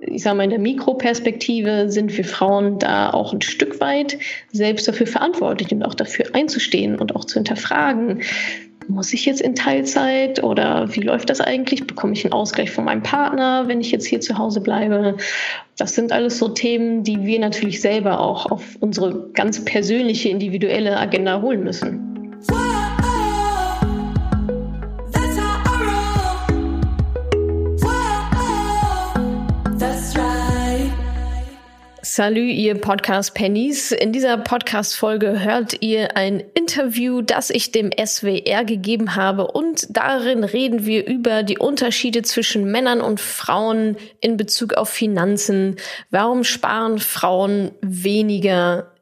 ich sage mal, in der Mikroperspektive sind wir Frauen da auch ein Stück weit selbst dafür verantwortlich und auch dafür einzustehen und auch zu hinterfragen. Muss ich jetzt in Teilzeit oder wie läuft das eigentlich? Bekomme ich einen Ausgleich von meinem Partner, wenn ich jetzt hier zu Hause bleibe? Das sind alles so Themen, die wir natürlich selber auch auf unsere ganz persönliche, individuelle Agenda holen müssen. Salü, ihr Podcast-Pennies. In dieser Podcast-Folge hört ihr ein Interview, das ich dem SWR gegeben habe und darin reden wir über die Unterschiede zwischen Männern und Frauen in Bezug auf Finanzen. Warum sparen Frauen weniger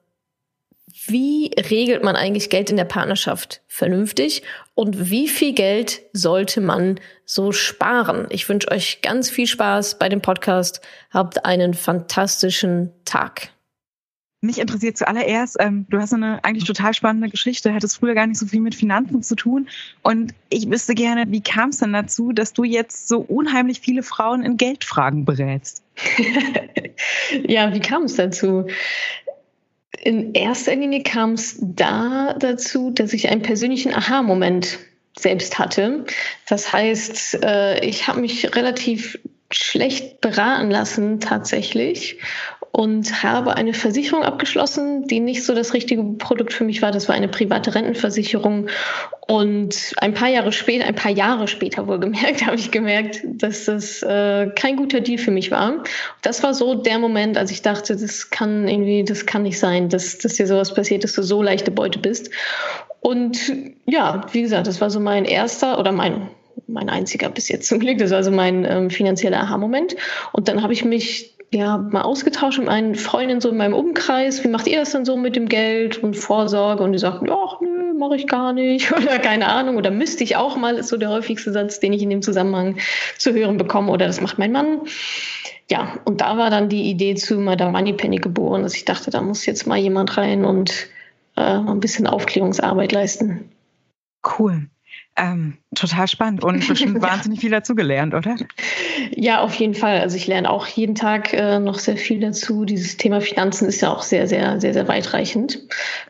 wie regelt man eigentlich Geld in der Partnerschaft vernünftig und wie viel Geld sollte man so sparen? Ich wünsche euch ganz viel Spaß bei dem Podcast. Habt einen fantastischen Tag. Mich interessiert zuallererst, ähm, du hast eine eigentlich total spannende Geschichte, hattest früher gar nicht so viel mit Finanzen zu tun. Und ich wüsste gerne, wie kam es denn dazu, dass du jetzt so unheimlich viele Frauen in Geldfragen berätst? ja, wie kam es dazu? In erster Linie kam es da dazu, dass ich einen persönlichen Aha-Moment selbst hatte. Das heißt, äh, ich habe mich relativ schlecht beraten lassen tatsächlich und habe eine Versicherung abgeschlossen, die nicht so das richtige Produkt für mich war. Das war eine private Rentenversicherung. Und ein paar Jahre später, ein paar Jahre später wohlgemerkt, habe ich gemerkt, dass das äh, kein guter Deal für mich war. Das war so der Moment, als ich dachte, das kann irgendwie, das kann nicht sein, dass, dass dir sowas passiert, dass du so leichte Beute bist. Und ja, wie gesagt, das war so mein erster oder mein mein einziger bis jetzt zum Glück. Das war also mein ähm, finanzieller Aha-Moment. Und dann habe ich mich ja, mal ausgetauscht mit meinen Freundinnen so in meinem Umkreis. Wie macht ihr das denn so mit dem Geld und Vorsorge? Und die sagten, ja, nö, mache ich gar nicht oder keine Ahnung oder müsste ich auch mal, ist so der häufigste Satz, den ich in dem Zusammenhang zu hören bekomme oder das macht mein Mann. Ja, und da war dann die Idee zu Madame Moneypenny geboren, dass ich dachte, da muss jetzt mal jemand rein und äh, ein bisschen Aufklärungsarbeit leisten. Cool. Ähm, total spannend und bestimmt wahnsinnig viel dazugelernt, oder? Ja, auf jeden Fall. Also ich lerne auch jeden Tag äh, noch sehr viel dazu. Dieses Thema Finanzen ist ja auch sehr, sehr, sehr, sehr weitreichend.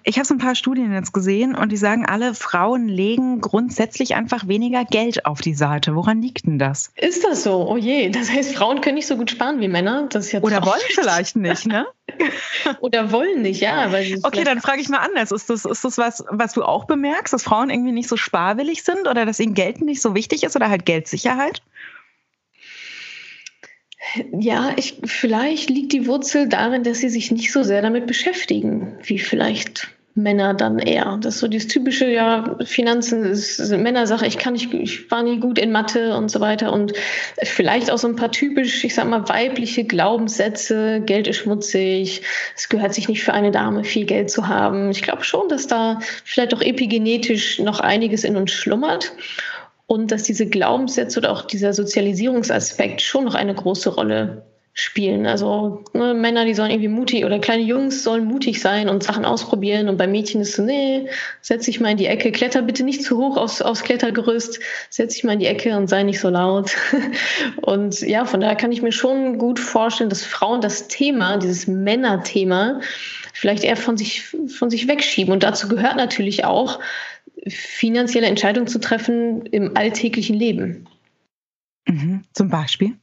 Ich habe so ein paar Studien jetzt gesehen und die sagen, alle Frauen legen grundsätzlich einfach weniger Geld auf die Seite. Woran liegt denn das? Ist das so? Oh je. Das heißt, Frauen können nicht so gut sparen wie Männer. Das ist ja Oder wollen vielleicht nicht, ne? Oder wollen nicht, ja. Okay, dann frage ich mal anders. Ist das, ist das was, was du auch bemerkst, dass Frauen irgendwie nicht so sparwillig sind oder dass ihnen Geld nicht so wichtig ist oder halt Geldsicherheit? Ja, ich, vielleicht liegt die Wurzel darin, dass sie sich nicht so sehr damit beschäftigen, wie vielleicht Männer dann eher. Das ist so dieses typische, ja, Finanzen ist Männersache, ich kann nicht, ich war nie gut in Mathe und so weiter. Und vielleicht auch so ein paar typisch, ich sag mal, weibliche Glaubenssätze, Geld ist schmutzig, es gehört sich nicht für eine Dame, viel Geld zu haben. Ich glaube schon, dass da vielleicht auch epigenetisch noch einiges in uns schlummert und dass diese Glaubenssätze oder auch dieser Sozialisierungsaspekt schon noch eine große Rolle spielen. Also ne, Männer, die sollen irgendwie mutig oder kleine Jungs sollen mutig sein und Sachen ausprobieren und bei Mädchen ist so, nee, setz dich mal in die Ecke, kletter bitte nicht zu hoch aufs, aufs Klettergerüst, setz dich mal in die Ecke und sei nicht so laut. Und ja, von daher kann ich mir schon gut vorstellen, dass Frauen das Thema, dieses Männerthema, vielleicht eher von sich, von sich wegschieben. Und dazu gehört natürlich auch, finanzielle Entscheidungen zu treffen im alltäglichen Leben. Mhm. Zum Beispiel?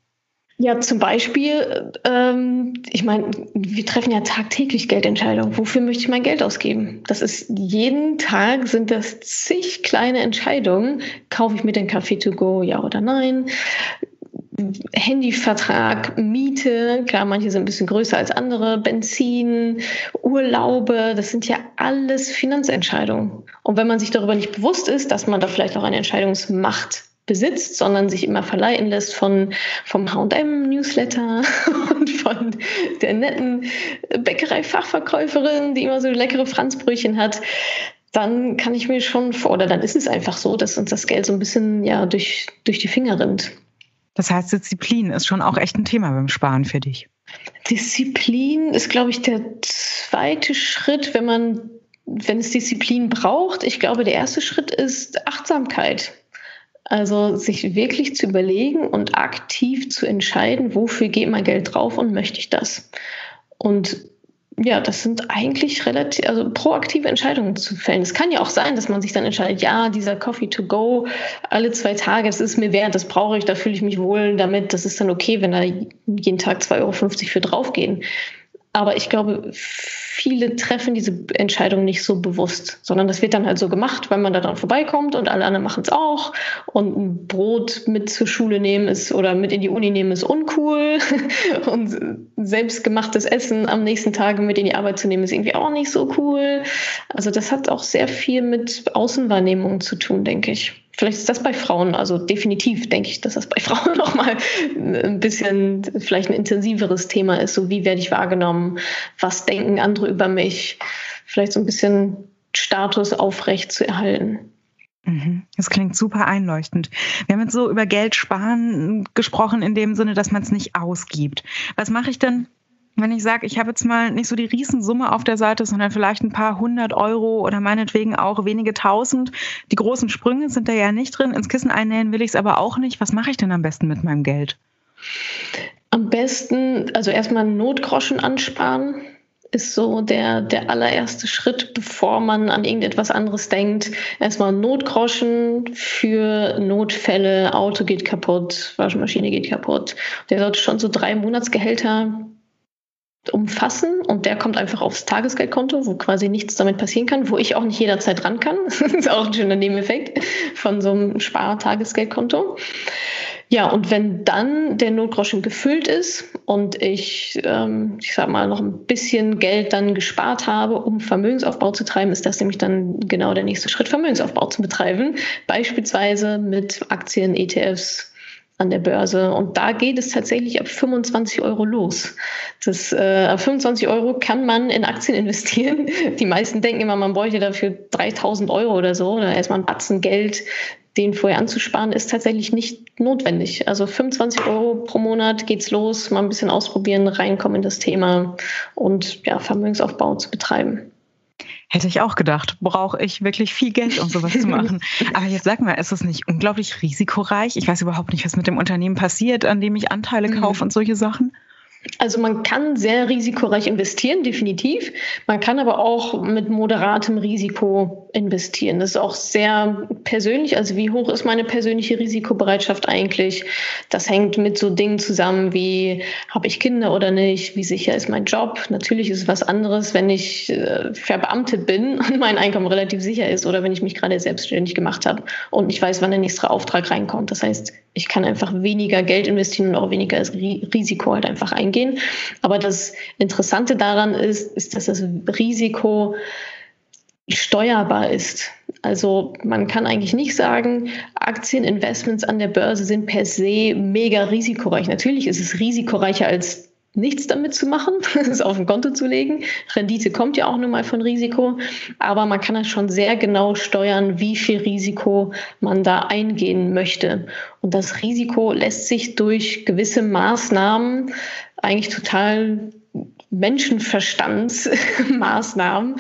Ja, zum Beispiel, ähm, ich meine, wir treffen ja tagtäglich Geldentscheidungen. Wofür möchte ich mein Geld ausgeben? Das ist jeden Tag sind das zig kleine Entscheidungen. Kaufe ich mir den Kaffee to go, ja oder nein? Handyvertrag, Miete, klar, manche sind ein bisschen größer als andere, Benzin, Urlaube, das sind ja alles Finanzentscheidungen. Und wenn man sich darüber nicht bewusst ist, dass man da vielleicht auch eine Entscheidungsmacht besitzt, sondern sich immer verleiten lässt von, vom H&M-Newsletter und von der netten Bäckerei-Fachverkäuferin, die immer so leckere Franzbrötchen hat, dann kann ich mir schon vor, oder dann ist es einfach so, dass uns das Geld so ein bisschen ja durch, durch die Finger rinnt. Das heißt, Disziplin ist schon auch echt ein Thema beim Sparen für dich. Disziplin ist, glaube ich, der zweite Schritt, wenn man, wenn es Disziplin braucht. Ich glaube, der erste Schritt ist Achtsamkeit Also sich wirklich zu überlegen und aktiv zu entscheiden, wofür geht mein Geld drauf und möchte ich das. Und ja, das sind eigentlich relativ, also proaktive Entscheidungen zu fällen. Es kann ja auch sein, dass man sich dann entscheidet, ja, dieser Coffee to go alle zwei Tage, das ist mir wert, das brauche ich, da fühle ich mich wohl damit, das ist dann okay, wenn da jeden Tag 2,50 Euro für draufgehen. Aber ich glaube, viele treffen diese Entscheidung nicht so bewusst, sondern das wird dann halt so gemacht, weil man da dran vorbeikommt und alle anderen machen es auch. Und ein Brot mit zur Schule nehmen ist oder mit in die Uni nehmen ist uncool. Und selbstgemachtes Essen am nächsten Tag mit in die Arbeit zu nehmen ist irgendwie auch nicht so cool. Also das hat auch sehr viel mit Außenwahrnehmung zu tun, denke ich. Vielleicht ist das bei Frauen, also definitiv denke ich, dass das bei Frauen nochmal ein bisschen vielleicht ein intensiveres Thema ist. So wie werde ich wahrgenommen? Was denken andere über mich? Vielleicht so ein bisschen Status aufrecht zu erhalten. Mhm. Das klingt super einleuchtend. Wir haben jetzt so über Geld sparen gesprochen, in dem Sinne, dass man es nicht ausgibt. Was mache ich denn, wenn ich sage, ich habe jetzt mal nicht so die Riesensumme auf der Seite, sondern vielleicht ein paar hundert Euro oder meinetwegen auch wenige tausend. Die großen Sprünge sind da ja nicht drin. Ins Kissen einnähen will ich es aber auch nicht. Was mache ich denn am besten mit meinem Geld? Am besten, also erstmal Notgroschen ansparen ist so der, der allererste Schritt, bevor man an irgendetwas anderes denkt. Erstmal Notgroschen für Notfälle, Auto geht kaputt, Waschmaschine geht kaputt. Der sollte schon so drei Monatsgehälter umfassen und der kommt einfach aufs Tagesgeldkonto, wo quasi nichts damit passieren kann, wo ich auch nicht jederzeit ran kann. das ist auch ein schöner Nebeneffekt von so einem Spar-Tagesgeldkonto. Ja, und wenn dann der Notgroschen gefüllt ist und ich, ähm, ich sag mal, noch ein bisschen Geld dann gespart habe, um Vermögensaufbau zu treiben, ist das nämlich dann genau der nächste Schritt, Vermögensaufbau zu betreiben. Beispielsweise mit Aktien, ETFs, an der Börse. Und da geht es tatsächlich ab 25 Euro los. Das, äh, ab 25 Euro kann man in Aktien investieren. Die meisten denken immer, man bräuchte dafür 3000 Euro oder so, oder erstmal ein Batzen Geld, den vorher anzusparen, ist tatsächlich nicht notwendig. Also 25 Euro pro Monat geht's los, mal ein bisschen ausprobieren, reinkommen in das Thema und ja, Vermögensaufbau zu betreiben. Hätte ich auch gedacht, brauche ich wirklich viel Geld, um sowas zu machen. Aber jetzt sag mal, ist es nicht unglaublich risikoreich? Ich weiß überhaupt nicht, was mit dem Unternehmen passiert, an dem ich Anteile mhm. kaufe mhm. und solche Sachen. Also man kann sehr risikoreich investieren, definitiv. Man kann aber auch mit moderatem Risiko investieren. Das ist auch sehr persönlich. Also wie hoch ist meine persönliche Risikobereitschaft eigentlich? Das hängt mit so Dingen zusammen wie, habe ich Kinder oder nicht? Wie sicher ist mein Job? Natürlich ist es was anderes, wenn ich äh, verbeamtet bin und mein Einkommen relativ sicher ist oder wenn ich mich gerade selbstständig gemacht habe und ich weiß, wann der nächste Auftrag reinkommt. Das heißt, ich kann einfach weniger Geld investieren und auch weniger Risiko halt einfach eingehen. Aber das Interessante daran ist, ist, dass das Risiko steuerbar ist. Also man kann eigentlich nicht sagen, Aktieninvestments an der Börse sind per se mega risikoreich. Natürlich ist es risikoreicher als nichts damit zu machen, es auf ein Konto zu legen. Rendite kommt ja auch nur mal von Risiko, aber man kann das schon sehr genau steuern, wie viel Risiko man da eingehen möchte. Und das Risiko lässt sich durch gewisse Maßnahmen eigentlich total Menschenverstandsmaßnahmen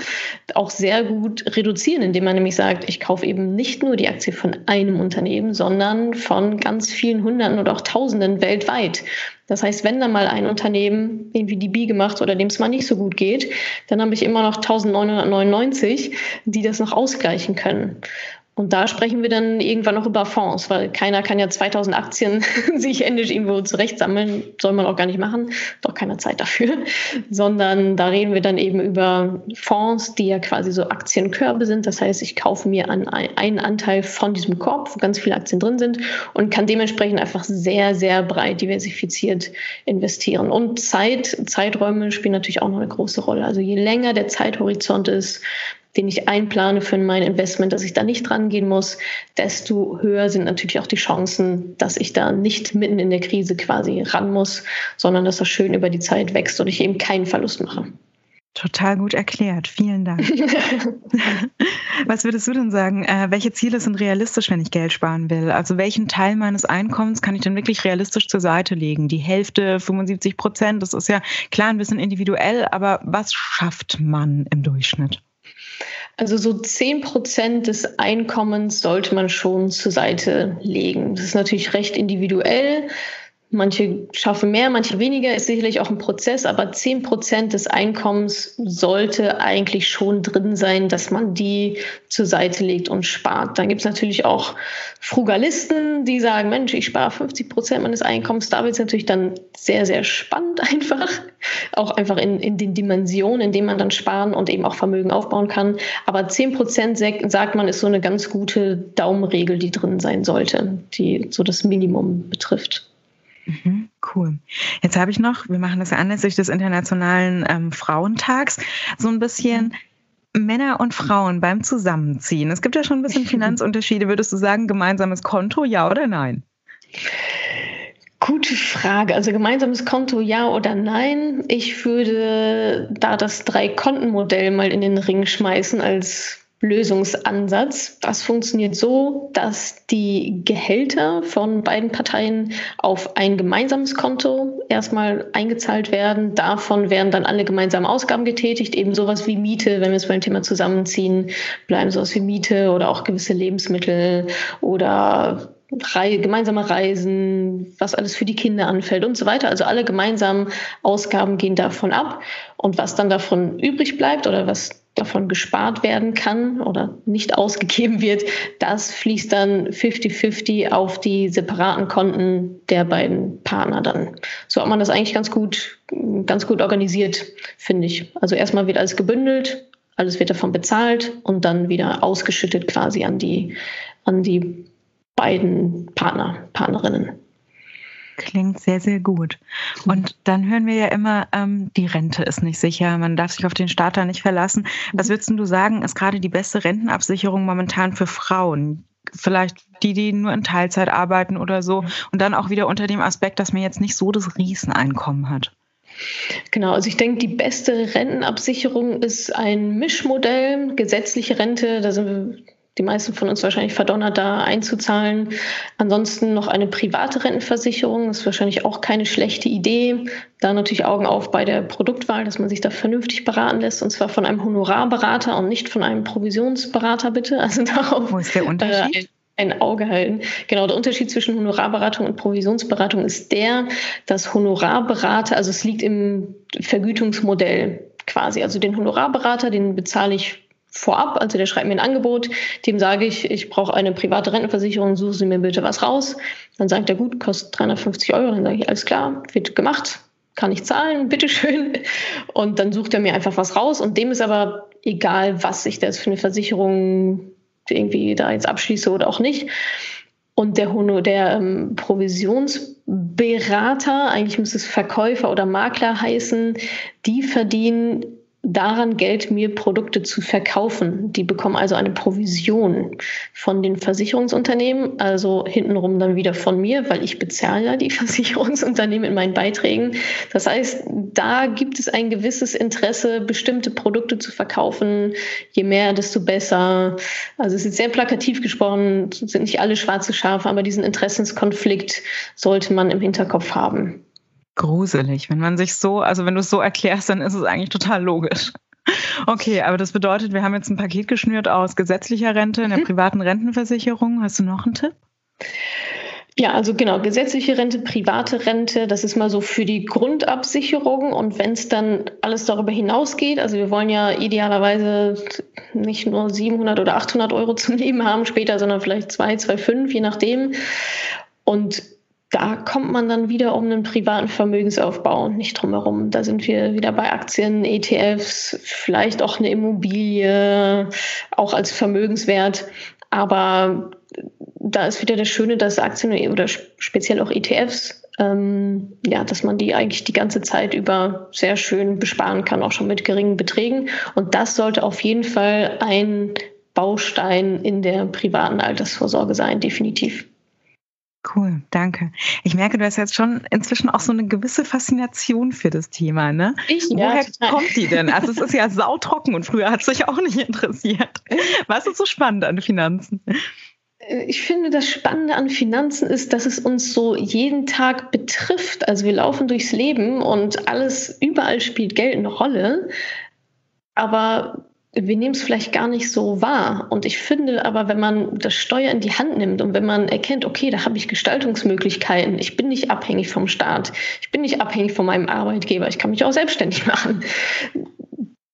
auch sehr gut reduzieren, indem man nämlich sagt, ich kaufe eben nicht nur die Aktie von einem Unternehmen, sondern von ganz vielen Hunderten oder auch Tausenden weltweit. Das heißt, wenn da mal ein Unternehmen irgendwie die Bi gemacht oder dem es mal nicht so gut geht, dann habe ich immer noch 1999, die das noch ausgleichen können. Und da sprechen wir dann irgendwann noch über Fonds, weil keiner kann ja 2000 Aktien sich händisch irgendwo zurechtsammeln. Soll man auch gar nicht machen. Doch keine Zeit dafür. Sondern da reden wir dann eben über Fonds, die ja quasi so Aktienkörbe sind. Das heißt, ich kaufe mir einen Anteil von diesem Korb, wo ganz viele Aktien drin sind und kann dementsprechend einfach sehr, sehr breit diversifiziert investieren. Und Zeit, Zeiträume spielen natürlich auch noch eine große Rolle. Also je länger der Zeithorizont ist, den ich einplane für mein Investment, dass ich da nicht rangehen muss, desto höher sind natürlich auch die Chancen, dass ich da nicht mitten in der Krise quasi ran muss, sondern dass das schön über die Zeit wächst und ich eben keinen Verlust mache. Total gut erklärt. Vielen Dank. Was würdest du denn sagen? Äh, welche Ziele sind realistisch, wenn ich Geld sparen will? Also welchen Teil meines Einkommens kann ich denn wirklich realistisch zur Seite legen? Die Hälfte, 75 Prozent, das ist ja klar ein bisschen individuell, aber was schafft man im Durchschnitt? Also so 10 Prozent des Einkommens sollte man schon zur Seite legen. Das ist natürlich recht individuell. Manche schaffen mehr, manche weniger, ist sicherlich auch ein Prozess, aber 10 Prozent des Einkommens sollte eigentlich schon drin sein, dass man die zur Seite legt und spart. Dann gibt es natürlich auch Frugalisten, die sagen, Mensch, ich spare 50 Prozent meines Einkommens. Da wird es natürlich dann sehr, sehr spannend einfach. Auch einfach in, in den Dimensionen, in denen man dann sparen und eben auch Vermögen aufbauen kann. Aber 10 Prozent sagt man, ist so eine ganz gute Daumenregel, die drin sein sollte, die so das Minimum betrifft. Mhm, cool. Jetzt habe ich noch, wir machen das ja anlässlich des Internationalen ähm, Frauentags, so ein bisschen Männer und Frauen beim Zusammenziehen. Es gibt ja schon ein bisschen Finanzunterschiede. Würdest du sagen, gemeinsames Konto, ja oder nein? Gute Frage. Also gemeinsames Konto, ja oder nein? Ich würde da das Drei-Konten-Modell mal in den Ring schmeißen als Lösungsansatz. Das funktioniert so, dass die Gehälter von beiden Parteien auf ein gemeinsames Konto erstmal eingezahlt werden. Davon werden dann alle gemeinsamen Ausgaben getätigt, eben sowas wie Miete, wenn wir es beim Thema zusammenziehen, bleiben sowas wie Miete oder auch gewisse Lebensmittel oder Rei gemeinsame Reisen, was alles für die Kinder anfällt und so weiter. Also alle gemeinsamen Ausgaben gehen davon ab. Und was dann davon übrig bleibt oder was davon gespart werden kann oder nicht ausgegeben wird, das fließt dann 50-50 auf die separaten Konten der beiden Partner dann. So hat man das eigentlich ganz gut, ganz gut organisiert, finde ich. Also erstmal wird alles gebündelt, alles wird davon bezahlt und dann wieder ausgeschüttet quasi an die, an die beiden Partner, Partnerinnen. Klingt sehr, sehr gut. Und dann hören wir ja immer, ähm, die Rente ist nicht sicher, man darf sich auf den Starter nicht verlassen. Was würdest du sagen, ist gerade die beste Rentenabsicherung momentan für Frauen? Vielleicht die, die nur in Teilzeit arbeiten oder so. Und dann auch wieder unter dem Aspekt, dass man jetzt nicht so das Rieseneinkommen hat. Genau, also ich denke, die beste Rentenabsicherung ist ein Mischmodell, gesetzliche Rente, da sind wir die meisten von uns wahrscheinlich verdonnert, da einzuzahlen. Ansonsten noch eine private Rentenversicherung ist wahrscheinlich auch keine schlechte Idee. Da natürlich Augen auf bei der Produktwahl, dass man sich da vernünftig beraten lässt und zwar von einem Honorarberater und nicht von einem Provisionsberater, bitte. Also darauf. Wo ist der Unterschied? Äh, ein Auge halten. Genau, der Unterschied zwischen Honorarberatung und Provisionsberatung ist der, dass Honorarberater, also es liegt im Vergütungsmodell quasi. Also den Honorarberater, den bezahle ich vorab, also der schreibt mir ein Angebot, dem sage ich, ich brauche eine private Rentenversicherung, suchen Sie mir bitte was raus. Dann sagt er, gut, kostet 350 Euro. Dann sage ich, alles klar, wird gemacht, kann ich zahlen, bitteschön. Und dann sucht er mir einfach was raus. Und dem ist aber egal, was ich das für eine Versicherung irgendwie da jetzt abschließe oder auch nicht. Und der, Hono, der ähm, Provisionsberater, eigentlich müsste es Verkäufer oder Makler heißen, die verdienen daran Geld, mir Produkte zu verkaufen. Die bekommen also eine Provision von den Versicherungsunternehmen, also hintenrum dann wieder von mir, weil ich bezahle ja die Versicherungsunternehmen in meinen Beiträgen. Das heißt, da gibt es ein gewisses Interesse, bestimmte Produkte zu verkaufen. Je mehr, desto besser. Also es ist sehr plakativ gesprochen, sind nicht alle schwarze Schafe, aber diesen Interessenskonflikt sollte man im Hinterkopf haben gruselig. Wenn man sich so, also wenn du es so erklärst, dann ist es eigentlich total logisch. Okay, aber das bedeutet, wir haben jetzt ein Paket geschnürt aus gesetzlicher Rente, einer mhm. privaten Rentenversicherung. Hast du noch einen Tipp? Ja, also genau, gesetzliche Rente, private Rente, das ist mal so für die Grundabsicherung. Und wenn es dann alles darüber hinausgeht, also wir wollen ja idealerweise nicht nur 700 oder 800 Euro zum Leben haben später, sondern vielleicht 2, 2, 5, je nachdem. Und da kommt man dann wieder um einen privaten Vermögensaufbau nicht drum herum. Da sind wir wieder bei Aktien, ETFs, vielleicht auch eine Immobilie, auch als Vermögenswert. Aber da ist wieder das Schöne, dass Aktien oder speziell auch ETFs, ähm, ja, dass man die eigentlich die ganze Zeit über sehr schön besparen kann, auch schon mit geringen Beträgen. Und das sollte auf jeden Fall ein Baustein in der privaten Altersvorsorge sein, definitiv. Cool, danke. Ich merke, du hast jetzt schon inzwischen auch so eine gewisse Faszination für das Thema, ne? Ich, Woher ja, kommt die denn? Also es ist ja sautrocken und früher hat es sich auch nicht interessiert. Was ist so spannend an Finanzen? Äh, ich finde, das Spannende an Finanzen ist, dass es uns so jeden Tag betrifft. Also wir laufen durchs Leben und alles, überall spielt Geld eine Rolle. Aber wir nehmen es vielleicht gar nicht so wahr. Und ich finde aber, wenn man das Steuer in die Hand nimmt und wenn man erkennt, okay, da habe ich Gestaltungsmöglichkeiten, ich bin nicht abhängig vom Staat, ich bin nicht abhängig von meinem Arbeitgeber, ich kann mich auch selbstständig machen,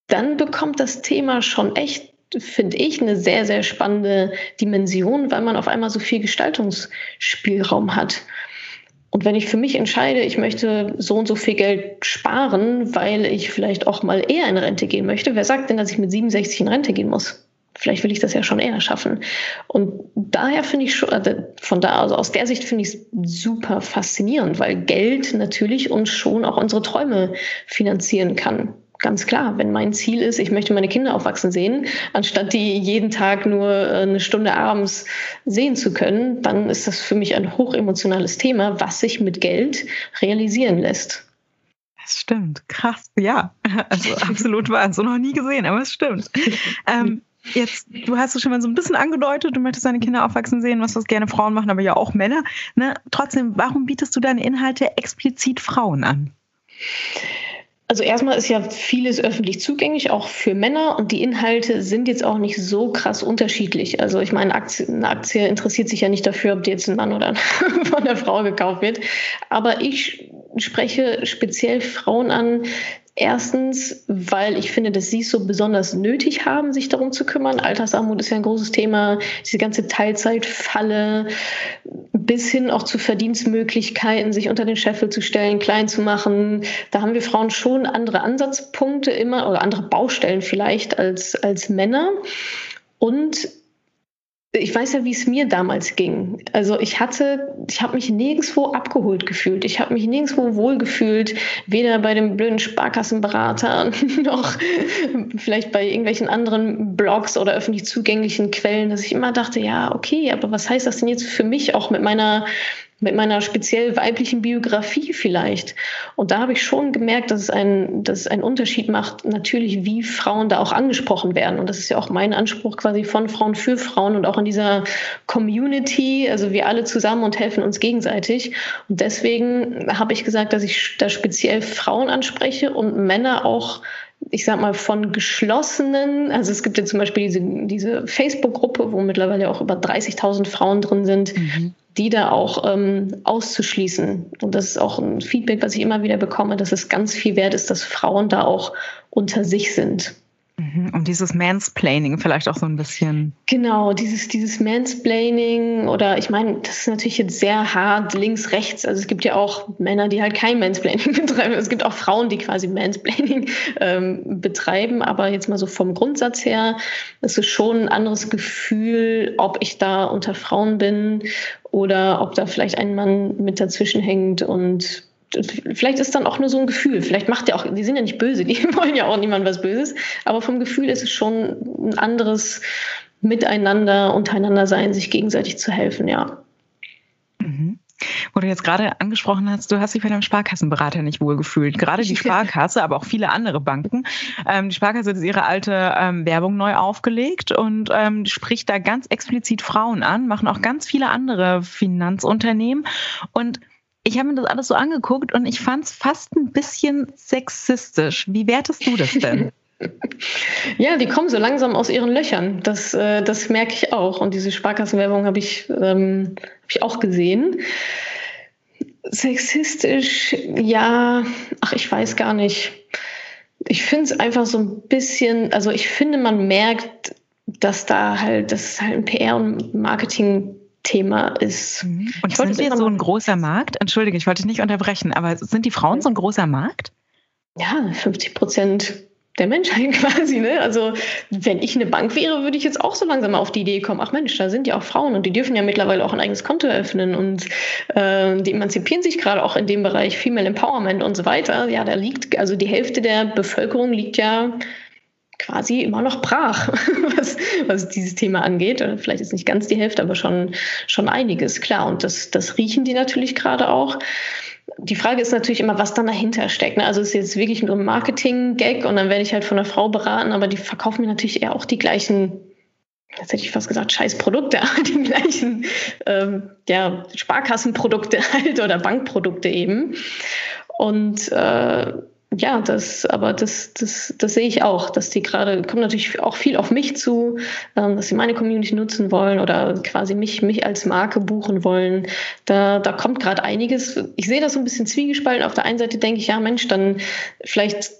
dann bekommt das Thema schon echt, finde ich, eine sehr, sehr spannende Dimension, weil man auf einmal so viel Gestaltungsspielraum hat. Und wenn ich für mich entscheide, ich möchte so und so viel Geld sparen, weil ich vielleicht auch mal eher in Rente gehen möchte, wer sagt denn, dass ich mit 67 in Rente gehen muss? Vielleicht will ich das ja schon eher schaffen. Und daher finde ich schon, also von da, also aus der Sicht finde ich es super faszinierend, weil Geld natürlich uns schon auch unsere Träume finanzieren kann. Ganz klar, wenn mein Ziel ist, ich möchte meine Kinder aufwachsen sehen, anstatt die jeden Tag nur äh, eine Stunde abends sehen zu können, dann ist das für mich ein hochemotionales Thema, was sich mit Geld realisieren lässt. Das stimmt, krass, ja, also absolut wahr, so noch nie gesehen, aber es stimmt. Ähm, Jetzt, du hast es schon mal so ein bisschen angedeutet, du möchtest deine Kinder aufwachsen sehen, was das gerne Frauen machen, aber ja auch Männer. Ne? Trotzdem, warum bietest du deine Inhalte explizit Frauen an? Also erstmal ist ja vieles öffentlich zugänglich, auch für Männer und die Inhalte sind jetzt auch nicht so krass unterschiedlich. Also ich meine, Aktie, eine Aktie interessiert sich ja nicht dafür, ob die jetzt ein Mann oder von der Frau gekauft wird. Aber ich spreche speziell Frauen an, Erstens, weil ich finde, dass sie es so besonders nötig haben, sich darum zu kümmern. Altersarmut ist ja ein großes Thema. Diese ganze Teilzeitfalle bis hin auch zu Verdienstmöglichkeiten, sich unter den Scheffel zu stellen, klein zu machen. Da haben wir Frauen schon andere Ansatzpunkte immer oder andere Baustellen vielleicht als, als Männer. Und ich weiß ja, wie es mir damals ging. Also ich hatte, ich habe mich nirgendwo abgeholt gefühlt. Ich habe mich nirgendwo wohlgefühlt, weder bei dem blöden Sparkassenberater noch vielleicht bei irgendwelchen anderen Blogs oder öffentlich zugänglichen Quellen, dass ich immer dachte, ja, okay, aber was heißt das denn jetzt für mich auch mit meiner mit meiner speziell weiblichen Biografie vielleicht. Und da habe ich schon gemerkt, dass es, ein, dass es einen Unterschied macht, natürlich, wie Frauen da auch angesprochen werden. Und das ist ja auch mein Anspruch quasi von Frauen für Frauen und auch in dieser Community. Also wir alle zusammen und helfen uns gegenseitig. Und deswegen habe ich gesagt, dass ich da speziell Frauen anspreche und Männer auch ich sag mal, von geschlossenen, also es gibt ja zum Beispiel diese, diese Facebook-Gruppe, wo mittlerweile auch über 30.000 Frauen drin sind, mhm. Die da auch ähm, auszuschließen. Und das ist auch ein Feedback, was ich immer wieder bekomme, dass es ganz viel wert ist, dass Frauen da auch unter sich sind. Mhm. Und dieses Mansplaining vielleicht auch so ein bisschen. Genau, dieses, dieses Mansplaining oder ich meine, das ist natürlich jetzt sehr hart links, rechts. Also es gibt ja auch Männer, die halt kein Mansplaining betreiben. Es gibt auch Frauen, die quasi Mansplaining ähm, betreiben. Aber jetzt mal so vom Grundsatz her, ist es schon ein anderes Gefühl, ob ich da unter Frauen bin oder ob da vielleicht ein Mann mit dazwischen hängt und vielleicht ist dann auch nur so ein Gefühl. Vielleicht macht er auch, die sind ja nicht böse, die wollen ja auch niemand was Böses, aber vom Gefühl ist es schon ein anderes Miteinander, untereinander sein, sich gegenseitig zu helfen, ja. Mhm. Wo du jetzt gerade angesprochen hast, du hast dich bei deinem Sparkassenberater nicht wohlgefühlt. Gerade die Sparkasse, aber auch viele andere Banken. Ähm, die Sparkasse hat ihre alte ähm, Werbung neu aufgelegt und ähm, spricht da ganz explizit Frauen an, machen auch ganz viele andere Finanzunternehmen. Und ich habe mir das alles so angeguckt und ich fand es fast ein bisschen sexistisch. Wie wertest du das denn? Ja, die kommen so langsam aus ihren Löchern. Das, äh, das merke ich auch. Und diese Sparkassenwerbung habe ich, ähm, hab ich auch gesehen. Sexistisch, ja, ach, ich weiß gar nicht. Ich finde es einfach so ein bisschen, also ich finde, man merkt, dass da halt, das ist halt ein PR- und Marketing- Thema ist. Mhm. Und sind wir so ein großer Markt? Entschuldige, ich wollte dich nicht unterbrechen, aber sind die Frauen so ein großer Markt? Ja, 50 Prozent der Menschheit quasi. Ne? Also wenn ich eine Bank wäre, würde ich jetzt auch so langsam auf die Idee kommen, ach Mensch, da sind ja auch Frauen und die dürfen ja mittlerweile auch ein eigenes Konto eröffnen und äh, die emanzipieren sich gerade auch in dem Bereich Female Empowerment und so weiter. Ja, da liegt, also die Hälfte der Bevölkerung liegt ja quasi immer noch brach, was, was dieses Thema angeht. Vielleicht ist nicht ganz die Hälfte, aber schon, schon einiges, klar. Und das, das riechen die natürlich gerade auch. Die Frage ist natürlich immer, was dann dahinter steckt. Ne? Also es ist jetzt wirklich nur ein Marketing-Gag und dann werde ich halt von einer Frau beraten, aber die verkaufen mir natürlich eher auch die gleichen jetzt hätte ich fast gesagt, scheiß Produkte, die gleichen ähm, ja, Sparkassenprodukte halt oder Bankprodukte eben. Und äh, ja, das, aber das, das, das sehe ich auch, dass die gerade, kommen natürlich auch viel auf mich zu, ähm, dass sie meine Community nutzen wollen oder quasi mich, mich als Marke buchen wollen. Da, da kommt gerade einiges. Ich sehe das so ein bisschen zwiegespalten. Auf der einen Seite denke ich, ja, Mensch, dann vielleicht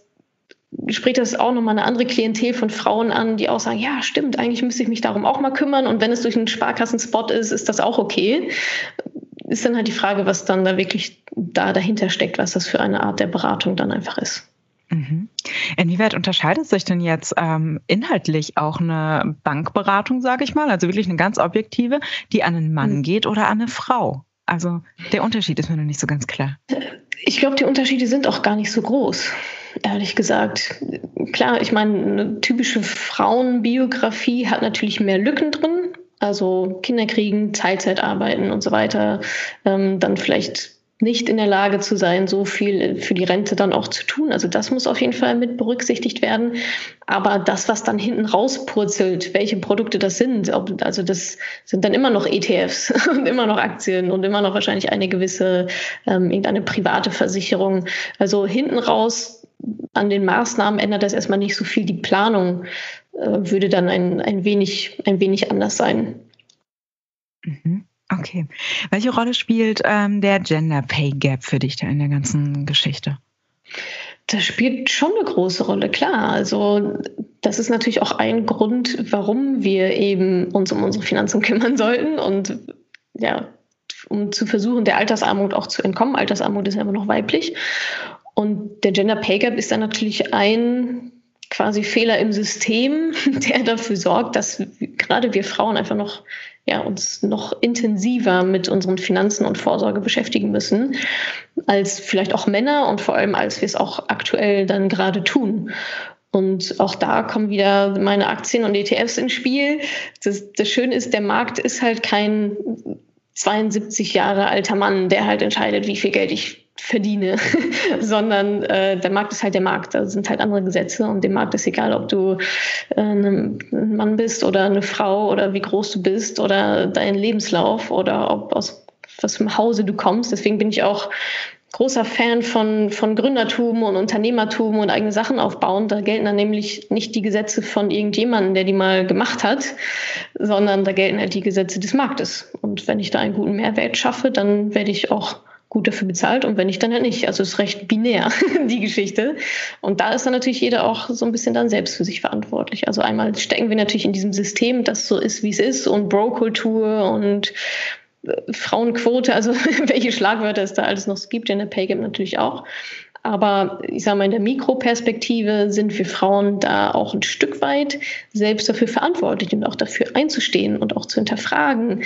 spricht das auch nochmal eine andere Klientel von Frauen an, die auch sagen, ja, stimmt, eigentlich müsste ich mich darum auch mal kümmern und wenn es durch einen Sparkassenspot ist, ist das auch okay. Ist dann halt die Frage, was dann da wirklich da dahinter steckt, was das für eine Art der Beratung dann einfach ist. Mhm. Inwieweit unterscheidet sich denn jetzt ähm, inhaltlich auch eine Bankberatung, sage ich mal, also wirklich eine ganz objektive, die an einen Mann mhm. geht oder an eine Frau? Also der Unterschied ist mir noch nicht so ganz klar. Ich glaube, die Unterschiede sind auch gar nicht so groß ehrlich gesagt. Klar, ich meine, eine typische Frauenbiografie hat natürlich mehr Lücken drin. Also Kinder kriegen, Teilzeit arbeiten und so weiter. Ähm, dann vielleicht nicht in der Lage zu sein, so viel für die Rente dann auch zu tun. Also das muss auf jeden Fall mit berücksichtigt werden. Aber das, was dann hinten rauspurzelt, welche Produkte das sind, ob, also das sind dann immer noch ETFs und immer noch Aktien und immer noch wahrscheinlich eine gewisse, ähm, irgendeine private Versicherung. Also hinten raus an den Maßnahmen ändert das erstmal nicht so viel. Die Planung würde dann ein, ein, wenig, ein wenig anders sein. Mhm. Okay. Welche Rolle spielt ähm, der Gender Pay Gap für dich da in der ganzen Geschichte? Das spielt schon eine große Rolle, klar. Also das ist natürlich auch ein Grund, warum wir eben uns um unsere Finanzen kümmern sollten und ja, um zu versuchen, der Altersarmut auch zu entkommen. Altersarmut ist ja immer noch weiblich. Und der Gender Pay Gap ist dann natürlich ein quasi Fehler im System, der dafür sorgt, dass gerade wir Frauen einfach noch ja, uns noch intensiver mit unseren Finanzen und Vorsorge beschäftigen müssen, als vielleicht auch Männer und vor allem als wir es auch aktuell dann gerade tun. Und auch da kommen wieder meine Aktien und ETFs ins Spiel. Das, das Schöne ist, der Markt ist halt kein 72 Jahre alter Mann, der halt entscheidet, wie viel Geld ich verdiene, sondern äh, der Markt ist halt der Markt. Da sind halt andere Gesetze und dem Markt ist egal, ob du äh, ein Mann bist oder eine Frau oder wie groß du bist oder dein Lebenslauf oder ob aus was einem Hause du kommst. Deswegen bin ich auch großer Fan von, von Gründertum und Unternehmertum und eigene Sachen aufbauen. Da gelten dann nämlich nicht die Gesetze von irgendjemandem, der die mal gemacht hat, sondern da gelten halt die Gesetze des Marktes. Und wenn ich da einen guten Mehrwert schaffe, dann werde ich auch gut dafür bezahlt und wenn nicht, dann halt nicht. Also es ist recht binär, die Geschichte. Und da ist dann natürlich jeder auch so ein bisschen dann selbst für sich verantwortlich. Also einmal stecken wir natürlich in diesem System, das so ist, wie es ist und Bro-Kultur und äh, Frauenquote, also welche Schlagwörter es da alles noch gibt, in der Pay Gap natürlich auch. Aber ich sage mal, in der Mikroperspektive sind wir Frauen da auch ein Stück weit selbst dafür verantwortlich und auch dafür einzustehen und auch zu hinterfragen,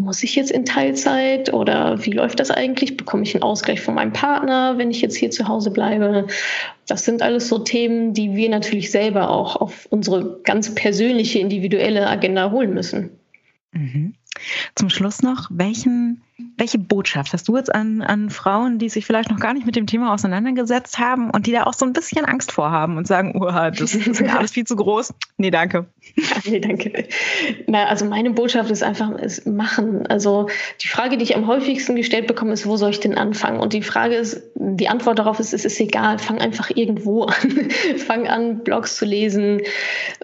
muss ich jetzt in Teilzeit oder wie läuft das eigentlich? Bekomme ich einen Ausgleich von meinem Partner, wenn ich jetzt hier zu Hause bleibe? Das sind alles so Themen, die wir natürlich selber auch auf unsere ganz persönliche, individuelle Agenda holen müssen. Mhm. Zum Schluss noch, welchen welche Botschaft hast du jetzt an, an Frauen, die sich vielleicht noch gar nicht mit dem Thema auseinandergesetzt haben und die da auch so ein bisschen Angst vorhaben und sagen, oh, das, das ist mir alles viel zu groß? Nee, danke. nee, danke. Na, also meine Botschaft ist einfach, ist machen. Also die Frage, die ich am häufigsten gestellt bekomme, ist, wo soll ich denn anfangen? Und die Frage ist, die Antwort darauf ist, es ist egal, fang einfach irgendwo an. fang an, Blogs zu lesen,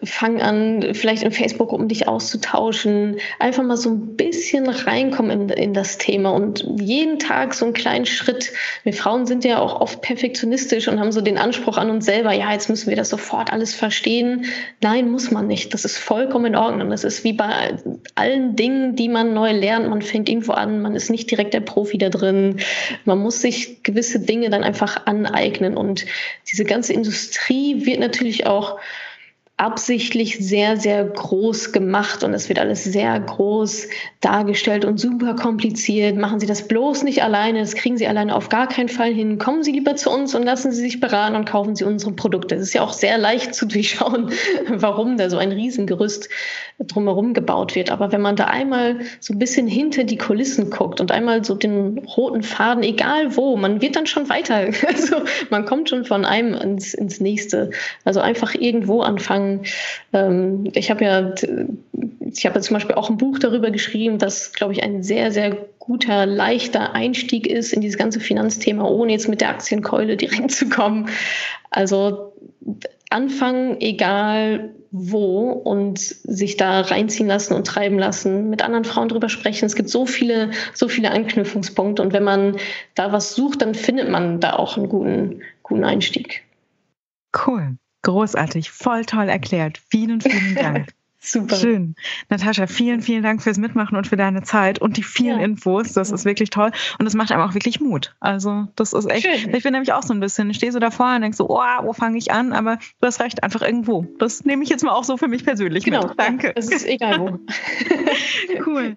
fang an, vielleicht in Facebook-Gruppen dich auszutauschen, einfach mal so ein bisschen reinkommen in, in das Thema. Thema und jeden Tag so einen kleinen Schritt. Wir Frauen sind ja auch oft perfektionistisch und haben so den Anspruch an uns selber, ja, jetzt müssen wir das sofort alles verstehen. Nein, muss man nicht. Das ist vollkommen in Ordnung. Das ist wie bei allen Dingen, die man neu lernt. Man fängt irgendwo an, man ist nicht direkt der Profi da drin. Man muss sich gewisse Dinge dann einfach aneignen und diese ganze Industrie wird natürlich auch absichtlich sehr, sehr groß gemacht und es wird alles sehr groß dargestellt und super kompliziert. Machen Sie das bloß nicht alleine, das kriegen Sie alleine auf gar keinen Fall hin. Kommen Sie lieber zu uns und lassen Sie sich beraten und kaufen Sie unsere Produkte. Es ist ja auch sehr leicht zu durchschauen, warum da so ein Riesengerüst drumherum gebaut wird. Aber wenn man da einmal so ein bisschen hinter die Kulissen guckt und einmal so den roten Faden, egal wo, man wird dann schon weiter. Also man kommt schon von einem ins, ins nächste. Also einfach irgendwo anfangen sagen, ähm, ich habe ja, ich habe ja zum Beispiel auch ein Buch darüber geschrieben, das, glaube ich, ein sehr, sehr guter, leichter Einstieg ist in dieses ganze Finanzthema, ohne jetzt mit der Aktienkeule direkt zu kommen. Also anfangen, egal wo, und sich da reinziehen lassen und treiben lassen, mit anderen Frauen drüber sprechen. Es gibt so viele, so viele Anknüpfungspunkte. Und wenn man da was sucht, dann findet man da auch einen guten, guten Einstieg. Cool. Großartig. Voll toll erklärt. Vielen, vielen Dank. Super. Schön. Natascha, vielen, vielen Dank fürs Mitmachen und für deine Zeit und die vielen ja. Infos. Das ist wirklich toll. Und das macht einem auch wirklich Mut. Also, das ist echt. Schön. Ich bin nämlich auch so ein bisschen, ich stehe so davor und denke so, oh, wo fange ich an? Aber du hast recht, einfach irgendwo. Das nehme ich jetzt mal auch so für mich persönlich genau. mit. Danke. Es ist egal wo. cool.